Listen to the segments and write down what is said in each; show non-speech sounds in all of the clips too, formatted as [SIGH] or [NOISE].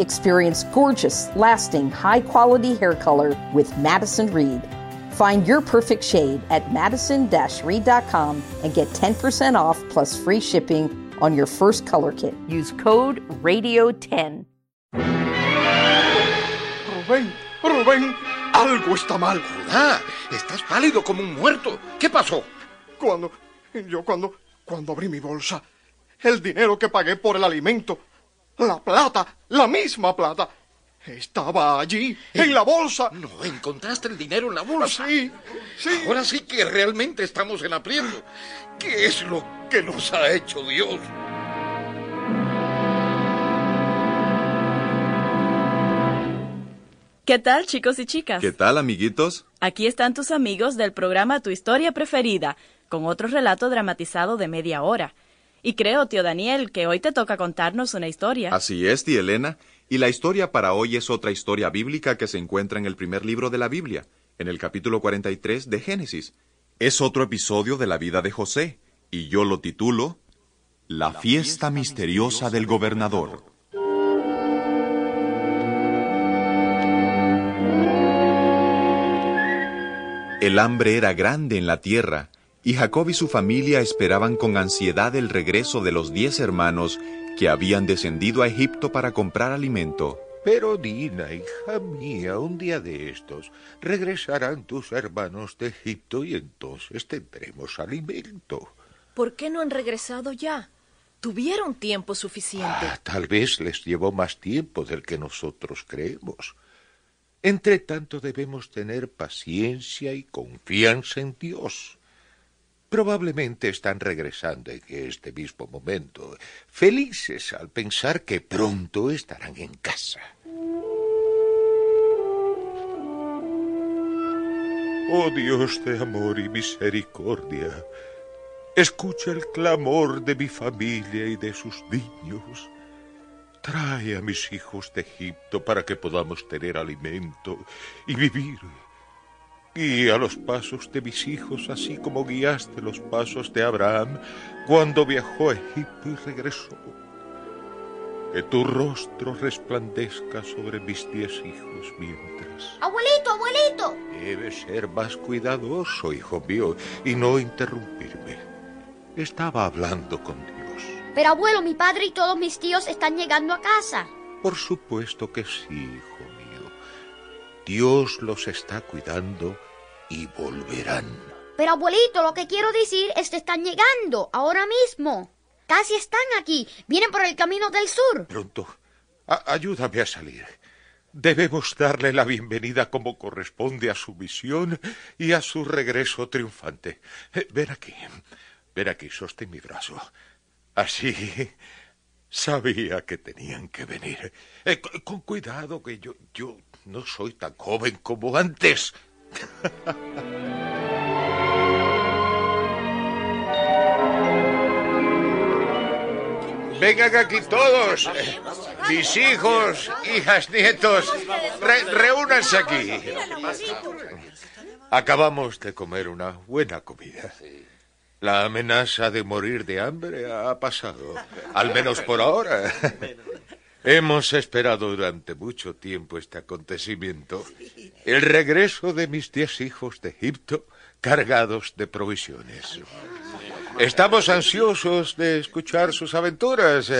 Experience gorgeous, lasting, high quality hair color with Madison Reed. Find your perfect shade at madison reed.com and get 10% off plus free shipping on your first color kit. Use code RADIO10. Rubén, Rubén, algo está mal. Judá, estás pálido como un muerto. ¿Qué pasó? Cuando, yo cuando, cuando abrí mi bolsa, el dinero que pagué por el alimento, la plata, la misma plata, estaba allí, en la bolsa. No, encontraste el dinero en la bolsa. Sí, sí. Ahora sí que realmente estamos en aprieto. ¿Qué es lo que nos ha hecho Dios? ¿Qué tal, chicos y chicas? ¿Qué tal, amiguitos? Aquí están tus amigos del programa Tu Historia Preferida, con otro relato dramatizado de media hora. Y creo, tío Daniel, que hoy te toca contarnos una historia. Así es, tía Elena. Y la historia para hoy es otra historia bíblica que se encuentra en el primer libro de la Biblia, en el capítulo 43 de Génesis. Es otro episodio de la vida de José, y yo lo titulo La fiesta misteriosa del gobernador. El hambre era grande en la tierra, y Jacob y su familia esperaban con ansiedad el regreso de los diez hermanos que habían descendido a Egipto para comprar alimento. Pero Dina, hija mía, un día de estos regresarán tus hermanos de Egipto y entonces tendremos alimento. ¿Por qué no han regresado ya? Tuvieron tiempo suficiente. Ah, tal vez les llevó más tiempo del que nosotros creemos. Entre tanto debemos tener paciencia y confianza en Dios. Probablemente están regresando en este mismo momento, felices al pensar que pronto estarán en casa. Oh Dios de amor y misericordia, escucha el clamor de mi familia y de sus niños. Trae a mis hijos de Egipto para que podamos tener alimento y vivir. Guía los pasos de mis hijos así como guiaste los pasos de Abraham cuando viajó a Egipto y regresó. Que tu rostro resplandezca sobre mis diez hijos mientras. Abuelito, abuelito. Debes ser más cuidadoso, hijo mío, y no interrumpirme. Estaba hablando con Dios. Pero abuelo, mi padre y todos mis tíos están llegando a casa. Por supuesto que sí, hijo. Dios los está cuidando y volverán. Pero abuelito, lo que quiero decir es que están llegando ahora mismo. Casi están aquí. Vienen por el camino del sur. Pronto. A ayúdame a salir. Debemos darle la bienvenida como corresponde a su misión y a su regreso triunfante. Eh, ven aquí. Ven aquí, sostén mi brazo. Así sabía que tenían que venir. Eh, con cuidado, que yo, yo no soy tan joven como antes. [LAUGHS] Vengan aquí todos, mis hijos, hijas, nietos, reúnanse aquí. Acabamos de comer una buena comida. La amenaza de morir de hambre ha pasado, al menos por ahora. Hemos esperado durante mucho tiempo este acontecimiento, el regreso de mis diez hijos de Egipto cargados de provisiones. Estamos ansiosos de escuchar sus aventuras.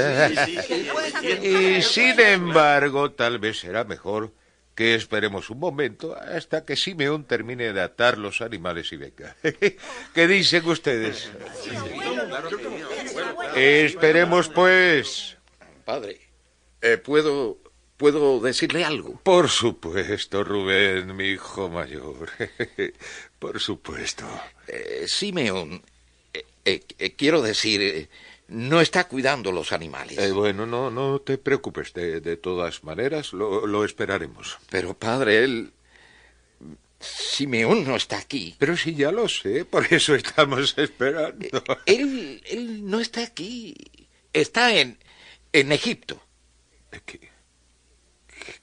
y sin embargo, tal vez será mejor que esperemos un momento hasta que Simeón termine de atar los animales y venga. [LAUGHS] ¿Qué dicen ustedes? Esperemos, pues. Padre, eh, ¿puedo, ¿puedo decirle algo? Por supuesto, Rubén, mi hijo mayor. [LAUGHS] Por supuesto. Eh, Simeón, eh, quiero decir, no está cuidando los animales. Eh, bueno, no, no te preocupes. De, de todas maneras, lo, lo esperaremos. Pero, padre, él... Simeón no está aquí. Pero si ya lo sé, por eso estamos [LAUGHS] esperando. Él, él no está aquí. Está en, en Egipto. ¿Qué,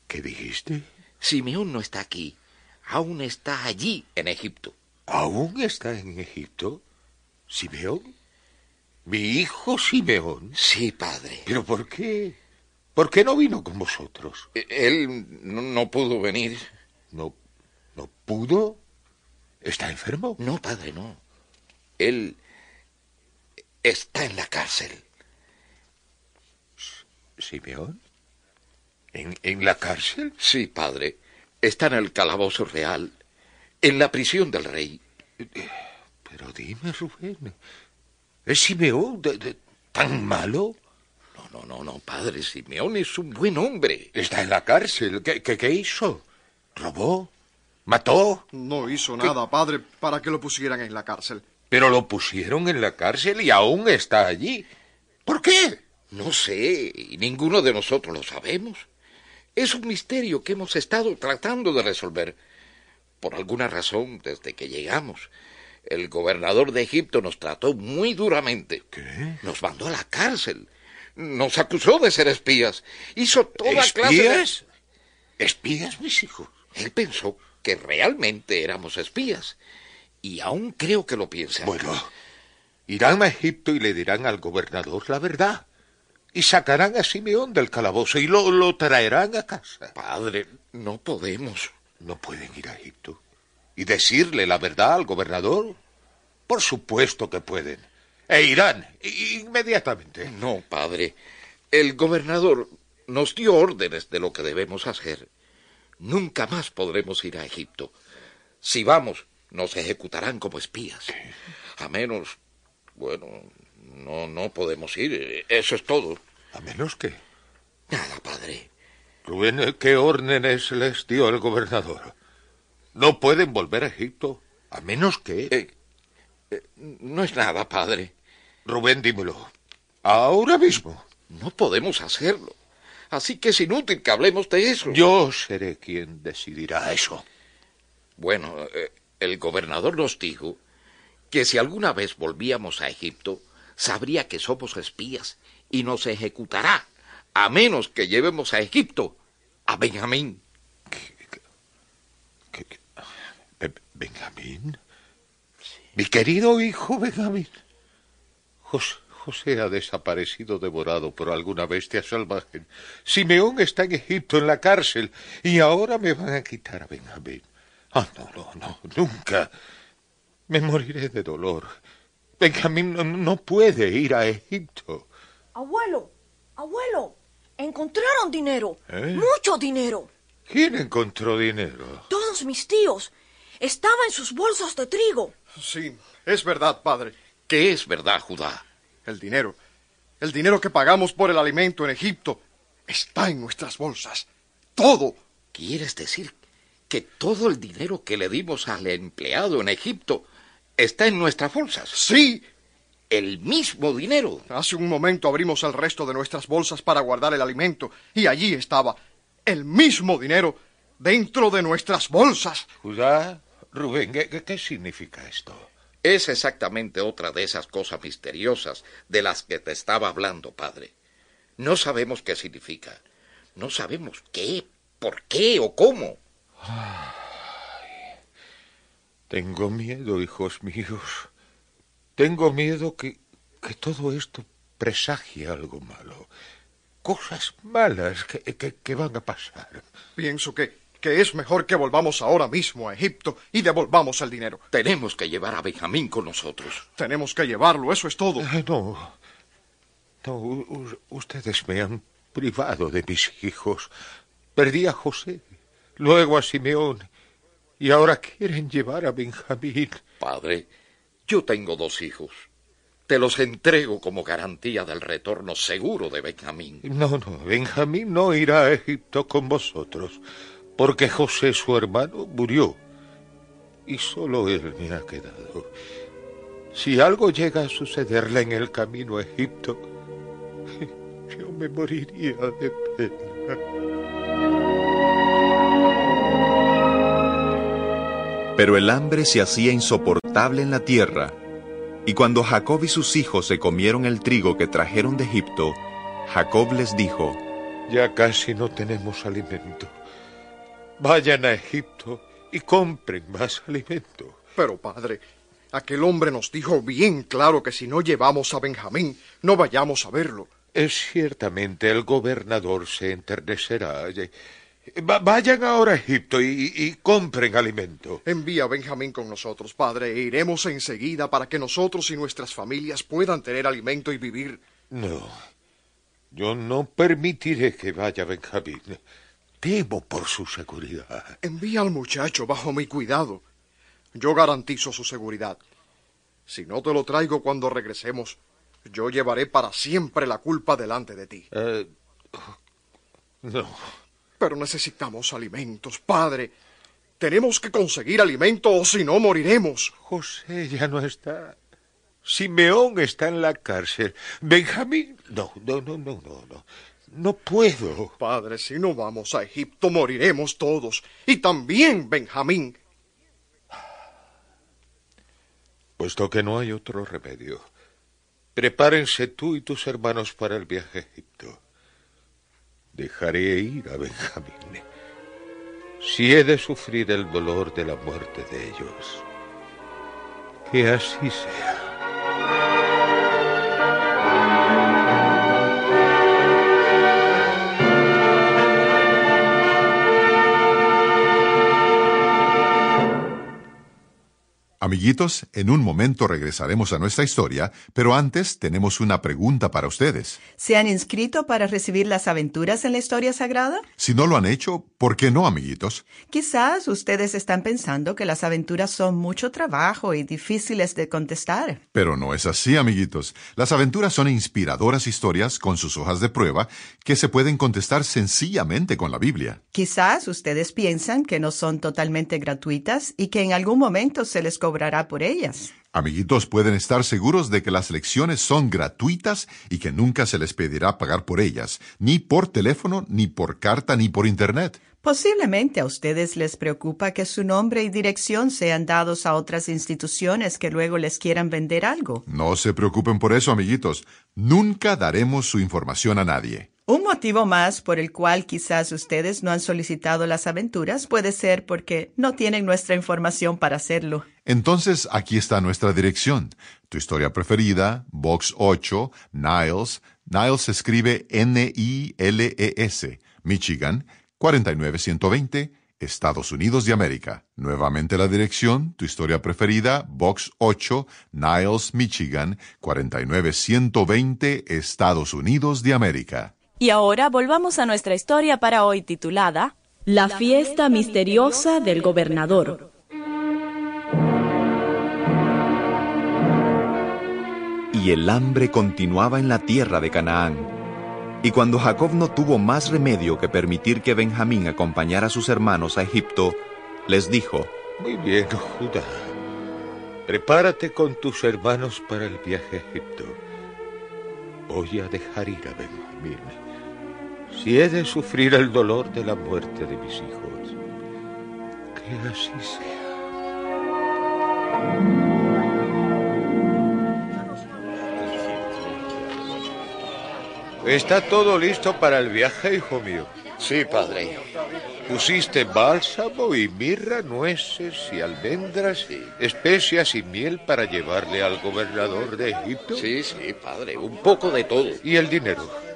qué dijiste? Simeón no está aquí. Aún está allí, en Egipto. ¿Aún está en Egipto? ¿Simeón? ¿Mi hijo Simeón? Sí, padre. ¿Pero por qué? ¿Por qué no vino con vosotros? E- Él no, no pudo venir. ¿No, no pudo? ¿Está enfermo? No, padre, no. Él está en la cárcel. ¿Simeón? ¿En, en la cárcel? Sí, padre. Está en el calabozo real, en la prisión del rey. Pero dime, Rubén, ¿es Simeón de- de- tan malo? No, no, no, no, padre. Simeón es un buen hombre. Está en la cárcel. ¿Qué, qué, qué hizo? ¿Robó? ¿Mató? No hizo nada, padre, para que lo pusieran en la cárcel. Pero lo pusieron en la cárcel y aún está allí. ¿Por qué? No sé, y ninguno de nosotros lo sabemos. Es un misterio que hemos estado tratando de resolver. Por alguna razón, desde que llegamos, el gobernador de Egipto nos trató muy duramente. ¿Qué? Nos mandó a la cárcel. Nos acusó de ser espías. Hizo toda clase de... ¿Espías? ¿Espías, mis hijos? Él pensó que realmente éramos espías. Y aún creo que lo piensa. Bueno, irán a Egipto y le dirán al gobernador la verdad. Y sacarán a Simeón del calabozo y lo, lo traerán a casa. Padre, no podemos. ¿No pueden ir a Egipto? ¿Y decirle la verdad al gobernador? Por supuesto que pueden. E irán inmediatamente. No, padre. El gobernador nos dio órdenes de lo que debemos hacer. Nunca más podremos ir a Egipto. Si vamos, nos ejecutarán como espías. A menos, bueno, no, no podemos ir. Eso es todo. A menos que... Nada, padre. Rubén, ¿qué órdenes les dio el gobernador? No pueden volver a Egipto, a menos que... Eh, eh, no es nada, padre. Rubén, dímelo. Ahora mismo. No podemos hacerlo. Así que es inútil que hablemos de eso. Yo seré quien decidirá eso. Bueno, eh, el gobernador nos dijo que si alguna vez volvíamos a Egipto, sabría que somos espías y nos ejecutará, a menos que llevemos a Egipto a Benjamín. ¿Qué- qué? Be- ¿Benjamín? Mi querido hijo Benjamín. Jos- José ha desaparecido devorado por alguna bestia salvaje. Simeón está en Egipto, en la cárcel, y ahora me van a quitar a Benjamín. Ah, no, no, no, nunca. Me moriré de dolor. Benjamín no, no puede ir a Egipto. Abuelo, abuelo, encontraron dinero. ¿Eh? Mucho dinero. ¿Quién encontró dinero? Todos mis tíos. Estaba en sus bolsas de trigo. Sí, es verdad, padre. ¿Qué es verdad, Judá? El dinero, el dinero que pagamos por el alimento en Egipto, está en nuestras bolsas. Todo. ¿Quieres decir que todo el dinero que le dimos al empleado en Egipto está en nuestras bolsas? Sí. El mismo dinero. Hace un momento abrimos el resto de nuestras bolsas para guardar el alimento y allí estaba el mismo dinero dentro de nuestras bolsas. Judá, Rubén, ¿qué, significa esto? Es exactamente otra de esas cosas misteriosas de las que te estaba hablando, padre. No sabemos qué significa. No sabemos qué, por qué o cómo. Tengo miedo, hijos míos. Tengo miedo que, que todo esto presagie algo malo. Cosas malas que, que- que van a pasar. Pienso que, que es mejor que volvamos ahora mismo a Egipto y devolvamos el dinero. Tenemos que llevar a Benjamín con nosotros. Tenemos que llevarlo, eso es todo. Eh, No, no, ustedes me han privado de mis hijos. Perdí a José, luego a Simeón, y ahora quieren llevar a Benjamín. Padre, yo tengo dos hijos. Te los entrego como garantía del retorno seguro de Benjamín. No, no, Benjamín no irá a Egipto con vosotros, porque José, su hermano, murió, y solo él me ha quedado. Si algo llega a sucederle en el camino a Egipto, [LAUGHS] yo me moriría de pena. Pero el hambre se hacía insoportable en la tierra, y cuando Jacob y sus hijos se comieron el trigo que trajeron de Egipto, Jacob les dijo, Ya casi no tenemos alimento. Vayan a Egipto y compren más alimento. Pero, padre, aquel hombre nos dijo bien claro que si no llevamos a Benjamín, no vayamos a verlo. Es ciertamente el gobernador se enternecerá. Va- vayan ahora a Egipto y, y compren alimento. Envía a Benjamín con nosotros, padre, e iremos enseguida para que nosotros y nuestras familias puedan tener alimento y vivir. No, yo no permitiré que vaya Benjamín. Temo por su seguridad. Envía al muchacho bajo mi cuidado. Yo garantizo su seguridad. Si no te lo traigo cuando regresemos, yo llevaré para siempre la culpa delante de ti. Eh, no. Pero necesitamos alimentos, padre. Tenemos que conseguir alimento o si no moriremos. José ya no está. Simeón está en la cárcel. Benjamín. No, no, no, no, no, no. No puedo. Padre, si no vamos a Egipto, moriremos todos. Y también Benjamín. Puesto que no hay otro remedio, prepárense tú y tus hermanos para el viaje a Egipto. Dejaré ir a Benjamín. Si he de sufrir el dolor de la muerte de ellos, que así sea. Amiguitos, en un momento regresaremos a nuestra historia, pero antes tenemos una pregunta para ustedes. ¿Se han inscrito para recibir las aventuras en la historia sagrada? Si no lo han hecho, ¿por qué no, amiguitos? Quizás ustedes están pensando que las aventuras son mucho trabajo y difíciles de contestar. Pero no es así, amiguitos. Las aventuras son inspiradoras historias con sus hojas de prueba que se pueden contestar sencillamente con la Biblia. Quizás ustedes piensan que no son totalmente gratuitas y que en algún momento se les cobrará por ellas. Amiguitos, pueden estar seguros de que las lecciones son gratuitas y que nunca se les pedirá pagar por ellas, ni por teléfono, ni por carta, ni por Internet. Posiblemente a ustedes les preocupa que su nombre y dirección sean dados a otras instituciones que luego les quieran vender algo. No se preocupen por eso, amiguitos. Nunca daremos su información a nadie. Un motivo más por el cual quizás ustedes no han solicitado las aventuras puede ser porque no tienen nuestra información para hacerlo. Entonces, aquí está nuestra dirección. Tu historia preferida, Box 8, Niles. Niles escribe N-I-L-E-S, Michigan, 49120, Estados Unidos de América. Nuevamente la dirección, tu historia preferida, Box 8, Niles, Michigan, 49120, Estados Unidos de América. Y ahora volvamos a nuestra historia para hoy titulada La fiesta misteriosa del gobernador. Y el hambre continuaba en la tierra de Canaán. Y cuando Jacob no tuvo más remedio que permitir que Benjamín acompañara a sus hermanos a Egipto, les dijo, Muy bien, Judá. Prepárate con tus hermanos para el viaje a Egipto. Voy a dejar ir a Benjamín. Si he de sufrir el dolor de la muerte de mis hijos, que así sea. ¿Está todo listo para el viaje, hijo mío? Sí, padre. Pusiste bálsamo y mirra, nueces y almendras, especias y miel para llevarle al gobernador de Egipto. Sí, sí, padre, un poco de todo. ¿Y el dinero?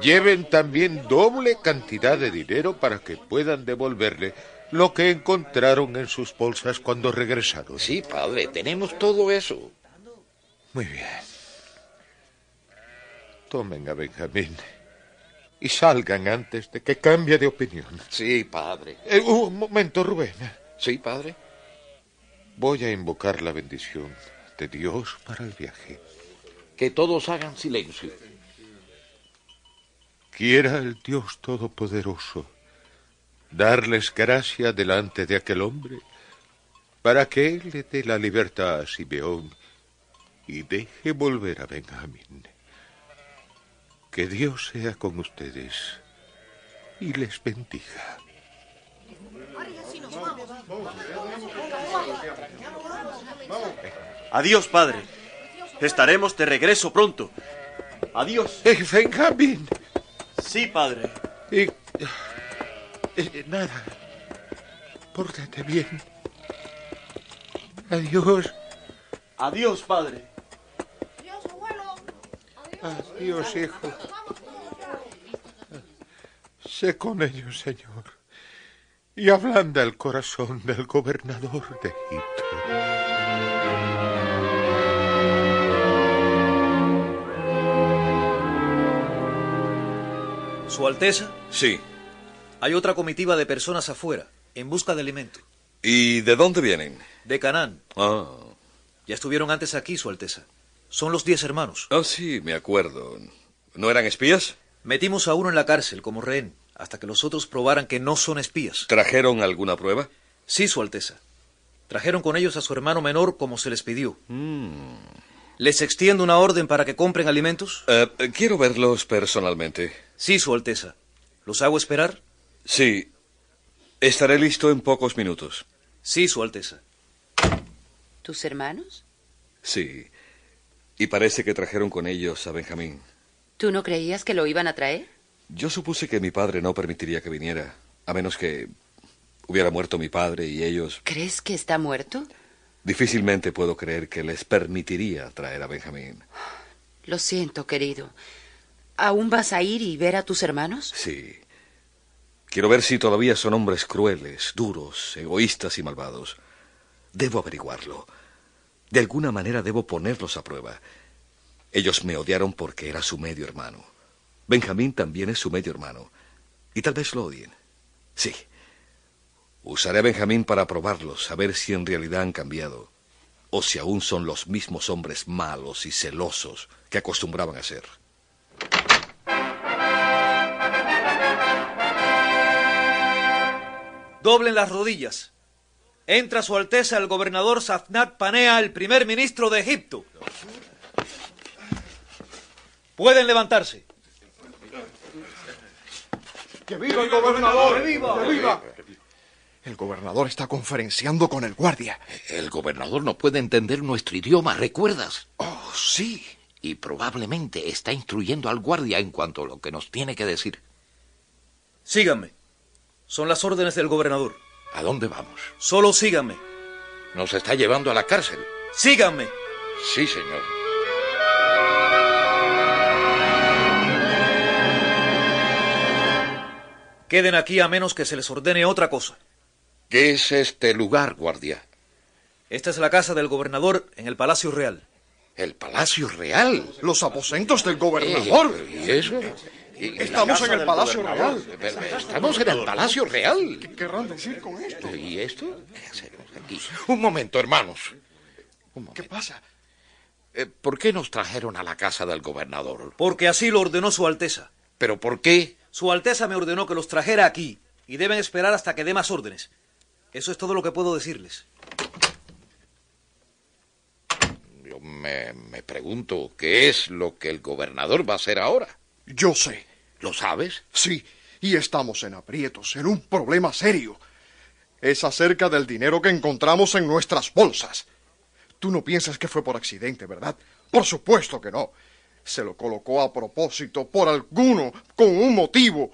Lleven también doble cantidad de dinero para que puedan devolverle lo que encontraron en sus bolsas cuando regresaron. Sí, padre, tenemos todo eso. Muy bien. Tomen a Benjamín y salgan antes de que cambie de opinión. Sí, padre. Eh, un momento, Rubén. Sí, padre. Voy a invocar la bendición de Dios para el viaje. Que todos hagan silencio. Quiera el Dios Todopoderoso darles gracia delante de aquel hombre para que él le dé la libertad a Simeón y deje volver a Benjamín. Que Dios sea con ustedes y les bendiga. Adiós, padre. Estaremos de regreso pronto. Adiós. Eh, Benjamín. Sí, padre. Y, eh, nada. Pórtate bien. Adiós. Adiós, padre. Adiós, hijo. Sé con ellos, Señor, y ablanda el corazón del gobernador de Egipto. Su Alteza, Sí. hay otra comitiva de personas afuera, en busca de alimento. ¿Y de dónde vienen? De Canaán. Ah. Ya estuvieron antes aquí, Su Alteza. Son los diez hermanos. Ah, sí, me acuerdo. ¿No eran espías? Metimos a uno en la cárcel como rehén, hasta que los otros probaran que no son espías. ¿Trajeron alguna prueba? Sí, Su Alteza. Trajeron con ellos a su hermano menor como se les pidió. Mm. ¿Les extiendo una orden para que compren alimentos? Eh, quiero verlos personalmente. Sí, Su Alteza. ¿Los hago esperar? Sí. Estaré listo en pocos minutos. Sí, Su Alteza. ¿Tus hermanos? Sí. Y parece que trajeron con ellos a Benjamín. ¿Tú no creías que lo iban a traer? Yo supuse que mi padre no permitiría que viniera, a menos que hubiera muerto mi padre y ellos... ¿Crees que está muerto? Difícilmente puedo creer que les permitiría traer a Benjamín. Lo siento, querido. ¿Aún vas a ir y ver a tus hermanos? Sí. Quiero ver si todavía son hombres crueles, duros, egoístas y malvados. Debo averiguarlo. De alguna manera debo ponerlos a prueba. Ellos me odiaron porque era su medio hermano. Benjamín también es su medio hermano. Y tal vez lo odien. Sí. Usaré a Benjamín para probarlos, a ver si en realidad han cambiado. O si aún son los mismos hombres malos y celosos que acostumbraban a ser. Doblen las rodillas. Entra Su Alteza el gobernador Safnat Panea, el primer ministro de Egipto. Pueden levantarse. ¡Que viva el gobernador! ¡Que viva! ¡Que viva! El gobernador está conferenciando con el guardia. El gobernador no puede entender nuestro idioma, ¿recuerdas? Oh, sí. Y probablemente está instruyendo al guardia en cuanto a lo que nos tiene que decir. Síganme. Son las órdenes del gobernador. ¿A dónde vamos? Solo síganme. Nos está llevando a la cárcel. Síganme. Sí, señor. Queden aquí a menos que se les ordene otra cosa. ¿Qué es este lugar, guardia? Esta es la casa del gobernador en el Palacio Real. ¿El Palacio Real? Los aposentos del gobernador. ¿Y eso? ¿Y- Estamos en el Palacio Real. Pero Estamos en el Palacio Real. ¿Qué querrán decir con esto? ¿Y esto? ¿Qué hacemos aquí? Un momento, hermanos. ¿Qué pasa? Eh, ¿Por qué nos trajeron a la casa del gobernador? Porque así lo ordenó Su Alteza. ¿Pero por qué? Su Alteza me ordenó que los trajera aquí y deben esperar hasta que dé más órdenes. Eso es todo lo que puedo decirles. Yo me, me pregunto qué es lo que el gobernador va a hacer ahora. Yo sé. ¿Lo sabes? Sí, y estamos en aprietos, en un problema serio. Es acerca del dinero que encontramos en nuestras bolsas. Tú no piensas que fue por accidente, ¿verdad? Por supuesto que no. Se lo colocó a propósito, por alguno, con un motivo.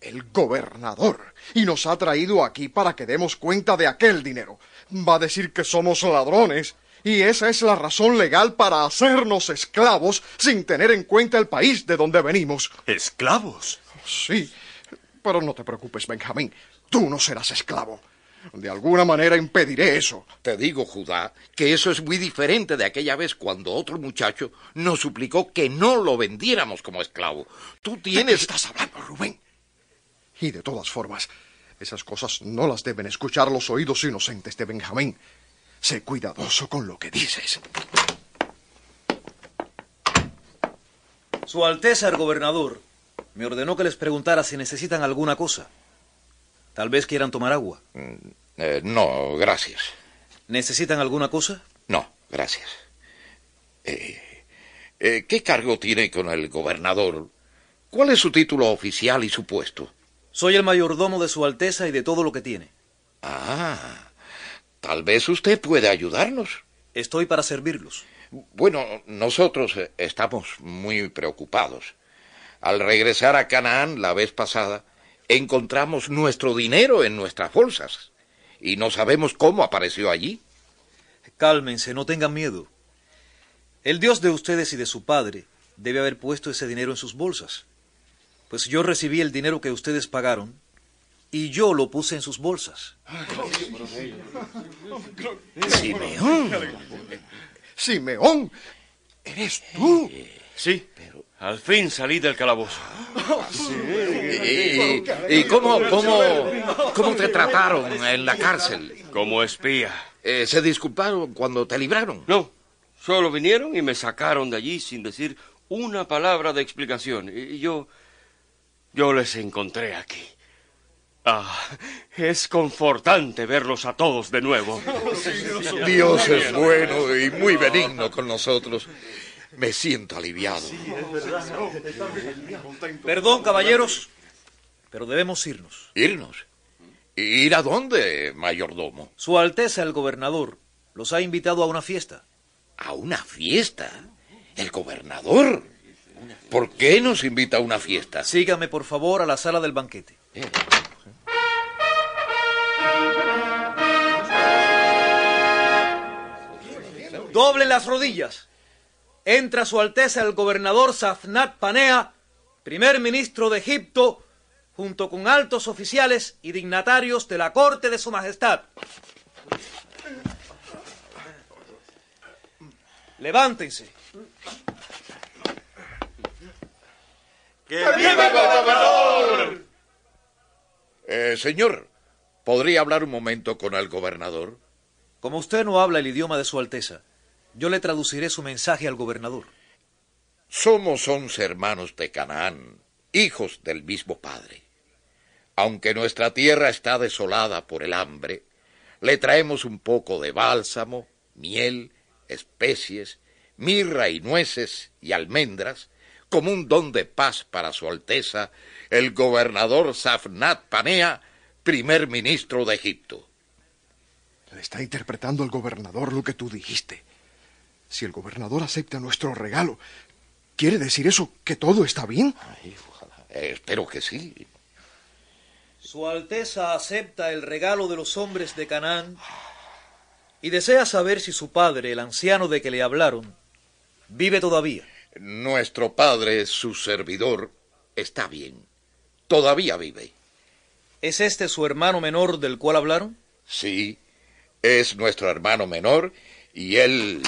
El gobernador. Y nos ha traído aquí para que demos cuenta de aquel dinero. Va a decir que somos ladrones. Y esa es la razón legal para hacernos esclavos sin tener en cuenta el país de donde venimos. ¿Esclavos? Sí, pero no te preocupes, Benjamín. Tú no serás esclavo. De alguna manera impediré eso. Te digo, Judá, que eso es muy diferente de aquella vez cuando otro muchacho nos suplicó que no lo vendiéramos como esclavo. Tú ¿De qué tienes... estás hablando, Rubén? Y de todas formas, esas cosas no las deben escuchar los oídos inocentes de Benjamín. Sé cuidadoso con lo que dices. Su Alteza el gobernador me ordenó que les preguntara si necesitan alguna cosa. Tal vez quieran tomar agua. Eh, no, gracias. ¿Necesitan alguna cosa? No, gracias. Eh, eh, ¿Qué cargo tiene con el gobernador? ¿Cuál es su título oficial y su puesto? Soy el mayordomo de Su Alteza y de todo lo que tiene. Ah, tal vez usted puede ayudarnos. Estoy para servirlos. Bueno, nosotros eh, estamos muy preocupados. Al regresar a Canaán la vez pasada, encontramos nuestro dinero en nuestras bolsas y no sabemos cómo apareció allí. Cálmense, no tengan miedo. El Dios de ustedes y de su padre debe haber puesto ese dinero en sus bolsas. Pues yo recibí el dinero que ustedes pagaron y yo lo puse en sus bolsas. Simeón. Simeón, ¿eres tú? Sí, al fin salí del calabozo. ¿Y, y cómo, cómo, cómo te trataron en la cárcel? Como espía. Eh, ¿Se disculparon cuando te libraron? No, solo vinieron y me sacaron de allí sin decir una palabra de explicación. Y yo, yo les encontré aquí. Ah, es confortante verlos a todos de nuevo. Dios es bueno y muy benigno con nosotros. Me siento aliviado. Perdón, caballeros, pero debemos irnos. ¿Irnos? ¿Ir a dónde, mayordomo? Su Alteza el gobernador los ha invitado a una fiesta. ¿A una fiesta? ¿El gobernador? ¿Por qué nos invita a una fiesta? Sígame, por favor, a la sala del banquete. Doblen las rodillas. Entra Su Alteza el gobernador Safnat Panea, primer ministro de Egipto, junto con altos oficiales y dignatarios de la corte de Su Majestad. Levántense. ¡Que viva el gobernador! Eh, señor, ¿podría hablar un momento con el gobernador? Como usted no habla el idioma de Su Alteza, yo le traduciré su mensaje al gobernador. Somos once hermanos de Canaán, hijos del mismo padre. Aunque nuestra tierra está desolada por el hambre, le traemos un poco de bálsamo, miel, especies, mirra y nueces y almendras, como un don de paz para Su Alteza, el gobernador Safnat Panea, primer ministro de Egipto. Le está interpretando el gobernador lo que tú dijiste. Si el gobernador acepta nuestro regalo, ¿quiere decir eso que todo está bien? Ay, ojalá. Eh, espero que sí. Su Alteza acepta el regalo de los hombres de Canaán y desea saber si su padre, el anciano de que le hablaron, vive todavía. Nuestro padre, su servidor, está bien. Todavía vive. ¿Es este su hermano menor del cual hablaron? Sí, es nuestro hermano menor y él...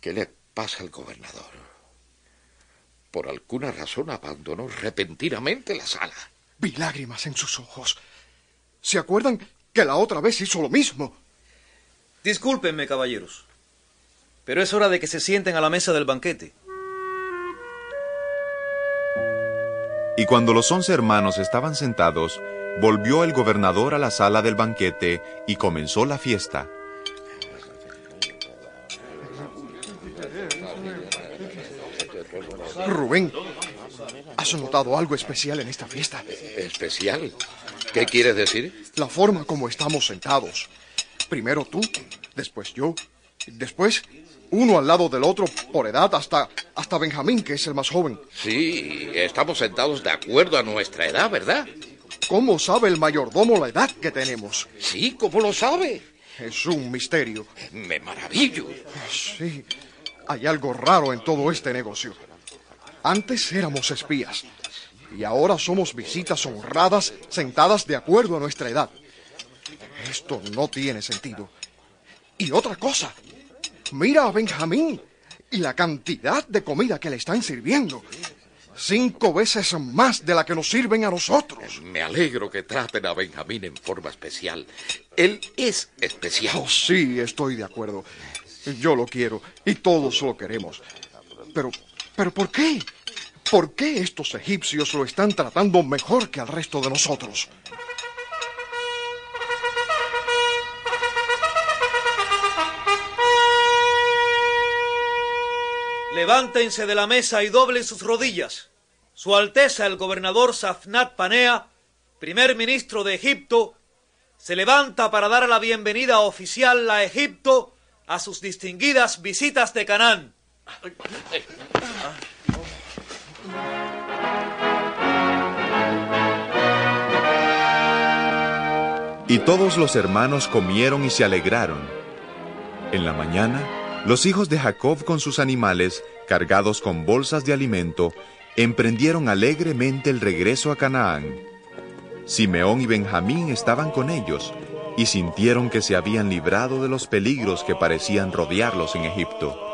¿Qué le pasa al gobernador? Por alguna razón abandonó repentinamente la sala. Vi lágrimas en sus ojos. ¿Se acuerdan que la otra vez hizo lo mismo? Discúlpenme, caballeros, pero es hora de que se sienten a la mesa del banquete. Y cuando los once hermanos estaban sentados, volvió el gobernador a la sala del banquete y comenzó la fiesta. Rubén, ¿has notado algo especial en esta fiesta? ¿Especial? ¿Qué quieres decir? La forma como estamos sentados. Primero tú, después yo, después uno al lado del otro por edad hasta, hasta Benjamín, que es el más joven. Sí, estamos sentados de acuerdo a nuestra edad, ¿verdad? ¿Cómo sabe el mayordomo la edad que tenemos? Sí, ¿cómo lo sabe? Es un misterio. Me maravillo. Sí, hay algo raro en todo este negocio. Antes éramos espías y ahora somos visitas honradas sentadas de acuerdo a nuestra edad. Esto no tiene sentido. Y otra cosa, mira a Benjamín y la cantidad de comida que le están sirviendo. Cinco veces más de la que nos sirven a nosotros. Me alegro que traten a Benjamín en forma especial. Él es especial. Oh, sí, estoy de acuerdo. Yo lo quiero y todos lo queremos. Pero, pero ¿por qué? ¿Por qué estos egipcios lo están tratando mejor que al resto de nosotros? Levántense de la mesa y doblen sus rodillas. Su Alteza el gobernador Safnat Panea, primer ministro de Egipto, se levanta para dar la bienvenida oficial a Egipto a sus distinguidas visitas de Canaán. Y todos los hermanos comieron y se alegraron. En la mañana, los hijos de Jacob con sus animales, cargados con bolsas de alimento, emprendieron alegremente el regreso a Canaán. Simeón y Benjamín estaban con ellos y sintieron que se habían librado de los peligros que parecían rodearlos en Egipto.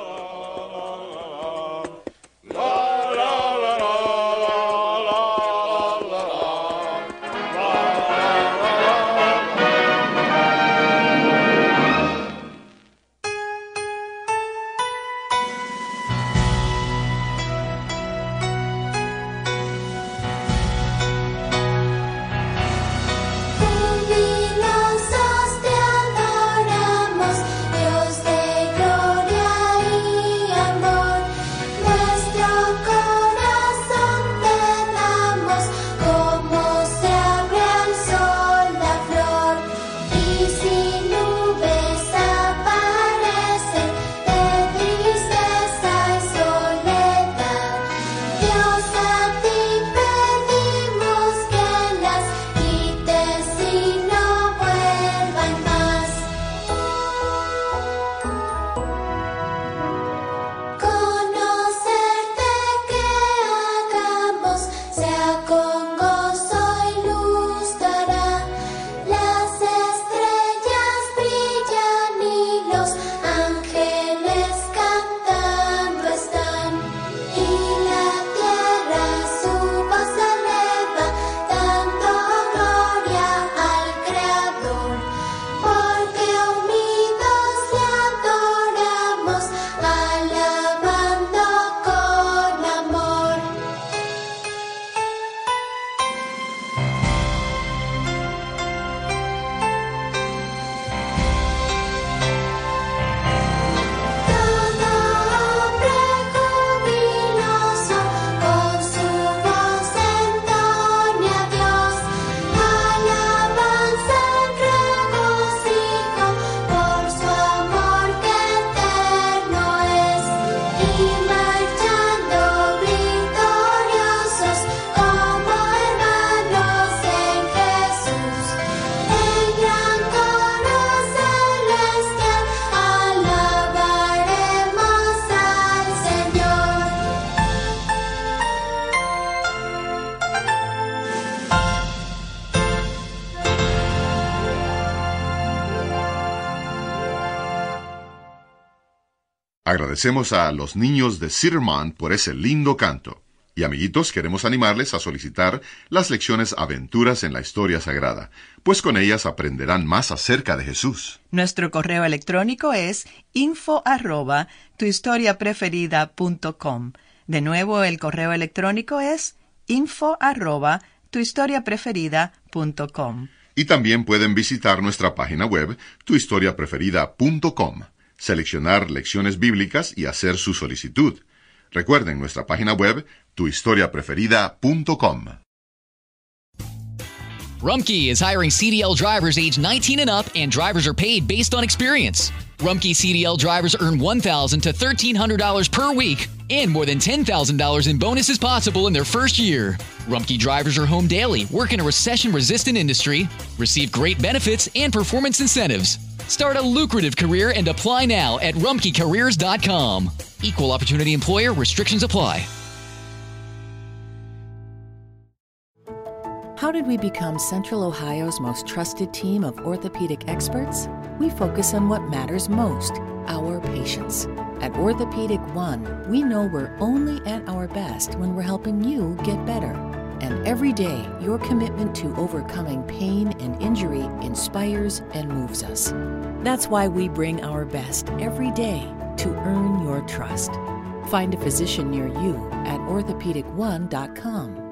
Agradecemos a los niños de Cedarmont por ese lindo canto. Y amiguitos, queremos animarles a solicitar las lecciones Aventuras en la Historia Sagrada, pues con ellas aprenderán más acerca de Jesús. Nuestro correo electrónico es info arroba tuhistoriapreferida.com. De nuevo, el correo electrónico es info arroba tuhistoriapreferida.com. Y también pueden visitar nuestra página web, tuhistoriapreferida.com, seleccionar lecciones bíblicas y hacer su solicitud. Recuerden nuestra página web, tuhistoriapreferida.com. Rumkey is hiring CDL drivers age 19 and up, and drivers are paid based on experience. Rumkey CDL drivers earn 1,000 to $1,300 per week, and more than $10,000 in bonuses possible in their first year. Rumkey drivers are home daily, work in a recession resistant industry, receive great benefits and performance incentives. Start a lucrative career and apply now at rumkeycareers.com. Equal opportunity employer restrictions apply. How did we become Central Ohio's most trusted team of orthopedic experts? We focus on what matters most our patients. At Orthopedic One, we know we're only at our best when we're helping you get better. And every day, your commitment to overcoming pain and injury inspires and moves us. That's why we bring our best every day to earn your trust. Find a physician near you at orthopedic1.com.